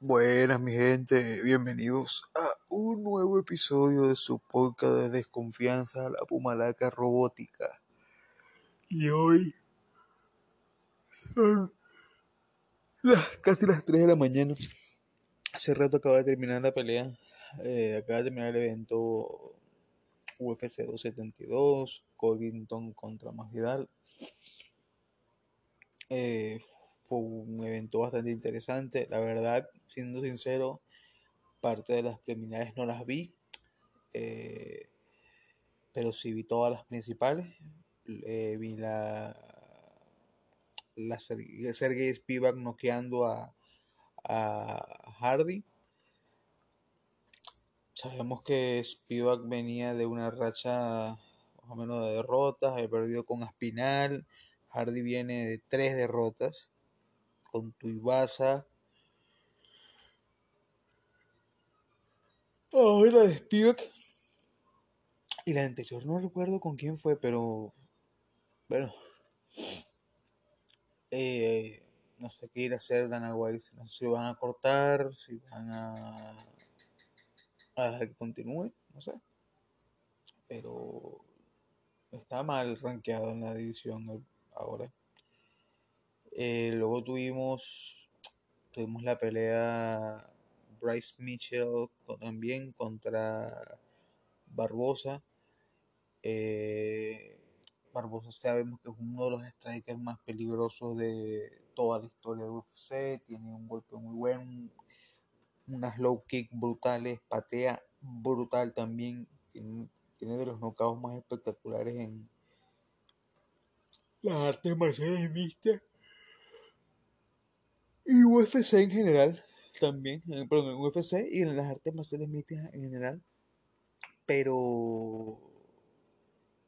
Buenas, mi gente, bienvenidos a un nuevo episodio de su podcast de desconfianza, la Pumalaca Robótica. Y hoy son las- casi las 3 de la mañana. Hace rato acaba de terminar la pelea, eh, acaba de terminar el evento UFC 272, Covington contra Masvidal. Eh, fue un evento bastante interesante, la verdad, siendo sincero, parte de las preliminares no las vi, eh, pero sí vi todas las principales. Eh, vi la, la Ser- Sergey Spivak noqueando a, a Hardy. Sabemos que Spivak venía de una racha más o menos de derrotas, había perdido con Aspinal. Hardy viene de tres derrotas con Tuivasa. Ahora de Spivak. Y la anterior no recuerdo con quién fue, pero bueno, eh, no sé qué ir a hacer Dana White. No sé si van a cortar, si van a, a dejar que continúe, no sé. Pero está mal rankeado en la división ahora. Eh, luego tuvimos, tuvimos la pelea Bryce Mitchell también contra Barbosa. Eh, Barbosa sabemos que es uno de los strikers más peligrosos de toda la historia de UFC. Tiene un golpe muy bueno, un- unas low kick brutales, patea brutal también. Tiene, tiene de los knockouts más espectaculares en las artes marciales mixtas y UFC en general también. eh, Perdón, en UFC y en las artes marciales mixtas en general. Pero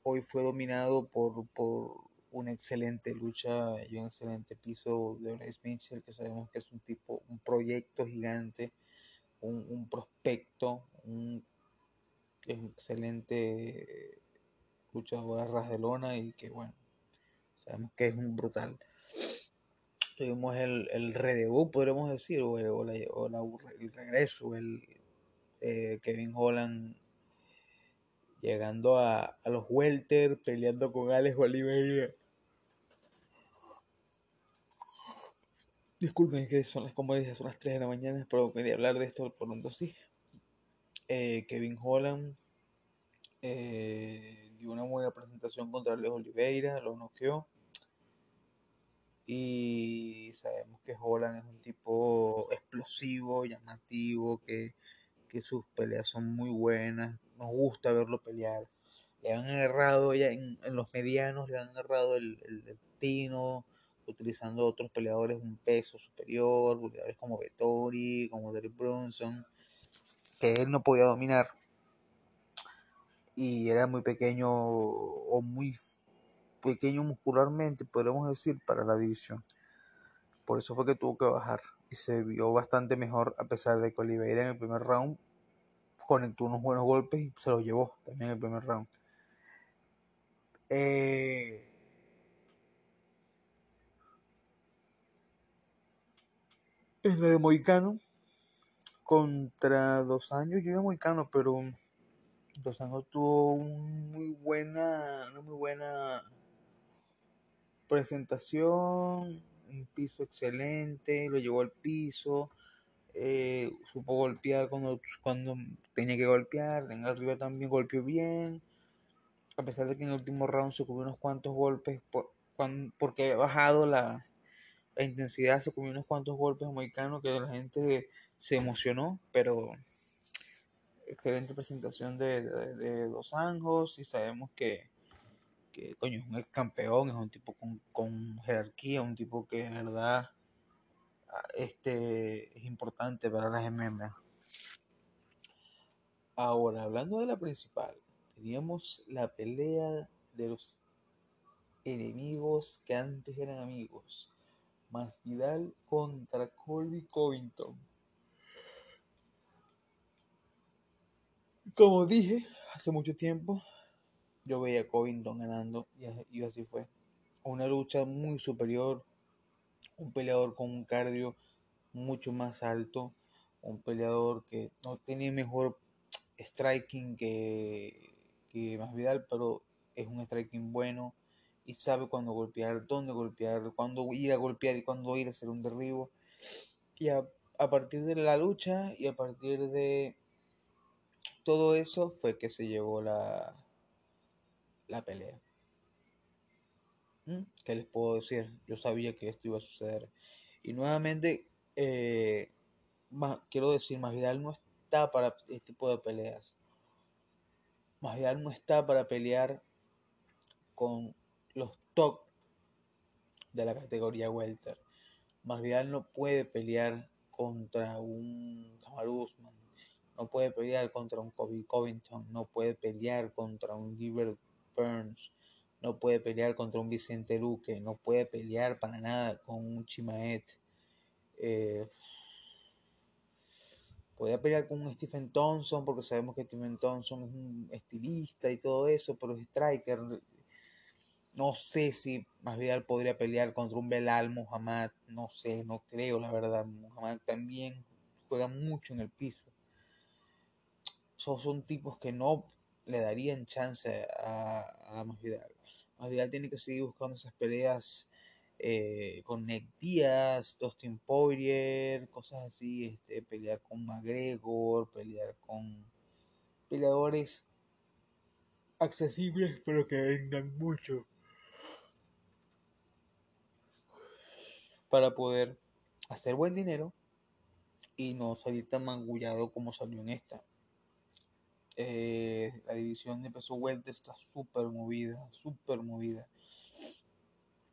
hoy fue dominado por, por una excelente lucha y un excelente piso de Bryce Mitchell, que sabemos que es un tipo, un proyecto gigante, un, un prospecto, un excelente luchador a ras de lona y que bueno, sabemos que es un brutal. Tuvimos el, el redebut, podríamos decir, o, el, o la- o la- el regreso, el eh, Kevin Holland llegando a, a los welter, peleando con Alex Oliveira. Disculpen que son las, como dije, son las 3 de la mañana, pero quería hablar de esto por pronto sí. Eh, Kevin Holland eh, dio una buena presentación contra Alex Oliveira, lo noqueó. Y sabemos que Holland es un tipo explosivo, llamativo, que, que sus peleas son muy buenas. Nos gusta verlo pelear. Le han agarrado ya en, en los medianos, le han agarrado el, el, tino, utilizando otros peleadores un peso superior, peleadores como Vettori, como Derek Brunson, que él no podía dominar. Y era muy pequeño o muy pequeño muscularmente, podríamos decir, para la división. Por eso fue que tuvo que bajar. Y se vio bastante mejor, a pesar de que Oliveira en el primer round conectó unos buenos golpes y se los llevó también en el primer round. Eh, en de Moicano contra Dos Años, yo iba a Moicano, pero Dos Años tuvo un muy buena, una muy buena presentación, un piso excelente, lo llevó al piso, eh, supo golpear cuando, cuando tenía que golpear, en arriba también golpeó bien, a pesar de que en el último round se comió unos cuantos golpes, por, cuan- porque había bajado la, intensidad, se comió unos cuantos golpes a Moicano que la gente se emocionó, pero excelente presentación de, de Dos Anjos y sabemos que, que coño, es un ex campeón, es un tipo con, con jerarquía, un tipo que de verdad ah, este, es importante para las MMA. Ahora, hablando de la principal, teníamos la pelea de los enemigos que antes eran amigos. Masvidal contra Colby Covington. Como dije hace mucho tiempo, yo veía a Covington ganando y, as- y así fue. Una lucha muy superior, un peleador con un cardio mucho más alto, un peleador que no tiene mejor striking que, que Masvidal, pero es un striking bueno y sabe cuándo golpear, dónde golpear, cuándo ir a golpear y cuándo ir a hacer un derribo. Y a, a partir de la lucha y a partir de todo eso fue que se llevó la, la pelea. ¿Mm? ¿Qué les puedo decir? Yo sabía que esto iba a suceder. Y nuevamente, eh, quiero decir, Masvidal no está para este tipo de peleas. Masvidal no está para pelear con los top de la categoría welter. Masvidal no puede pelear contra un Kamaru Usman, no puede pelear contra un Kobe Covington, no puede pelear contra un Gilbert Burns, no puede pelear contra un Vicente Luque, no puede pelear para nada con un Chimaet. Eh, pelear con un Stephen Thompson porque sabemos que Stephen Thompson es un estilista y todo eso, pero es striker. No sé si bien podría pelear contra un Belal Muhammad, no sé, no creo la verdad. Muhammad también juega mucho en el piso. son tipos que no le darían chance a, a Masvidal. Masvidal tiene que seguir buscando esas peleas eh, con Nick Díaz, Dustin Poirier, cosas así, este, pelear con McGregor, pelear con peleadores accesibles pero que vengan mucho para poder hacer buen dinero y no salir tan mangullado como salió en esta. Eh, la división de peso welter está súper movida, súper movida.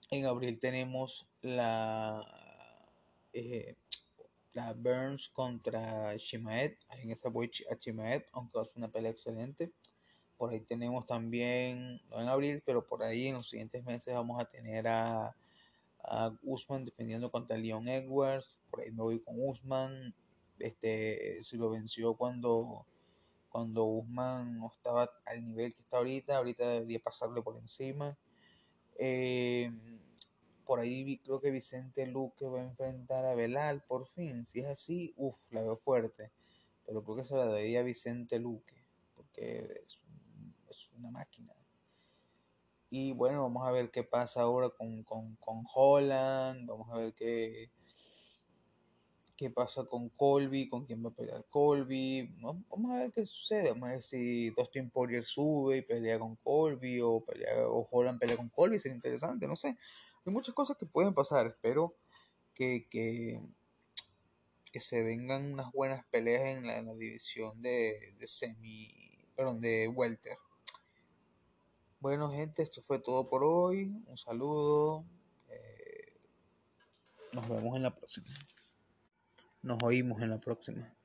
En abril tenemos la, eh, la Burns contra Shimaed. En esa voy a Shimaed, aunque es una pelea excelente. Por ahí tenemos también, no en abril, pero por ahí en los siguientes meses vamos a tener a, a Usman defendiendo contra Leon Edwards. Por ahí me voy con Usman. Este, se lo venció cuando cuando Guzmán no estaba al nivel que está ahorita, ahorita debería pasarle por encima. Eh, por ahí creo que Vicente Luque va a enfrentar a Belal por fin. Si es así, uff, la veo fuerte. Pero creo que se la debería Vicente Luque, porque es, es, una máquina. Y bueno, vamos a ver qué pasa ahora con, con, con Holland. Vamos a ver qué, qué pasa con Colby, con quién va a pelear Colby. Vamos a ver qué sucede. Vamos a ver si Dustin Poirier sube y pelea con Colby o, pelea, o Holland pelea con Colby. Sería interesante, no sé. Hay muchas cosas que pueden pasar. Espero que, que, que se vengan unas buenas peleas en la, división de, de, semi, perdón, de welter. Bueno, gente, esto fue todo por hoy. Un saludo. Eh, nos vemos en la próxima. Nos oímos en la próxima.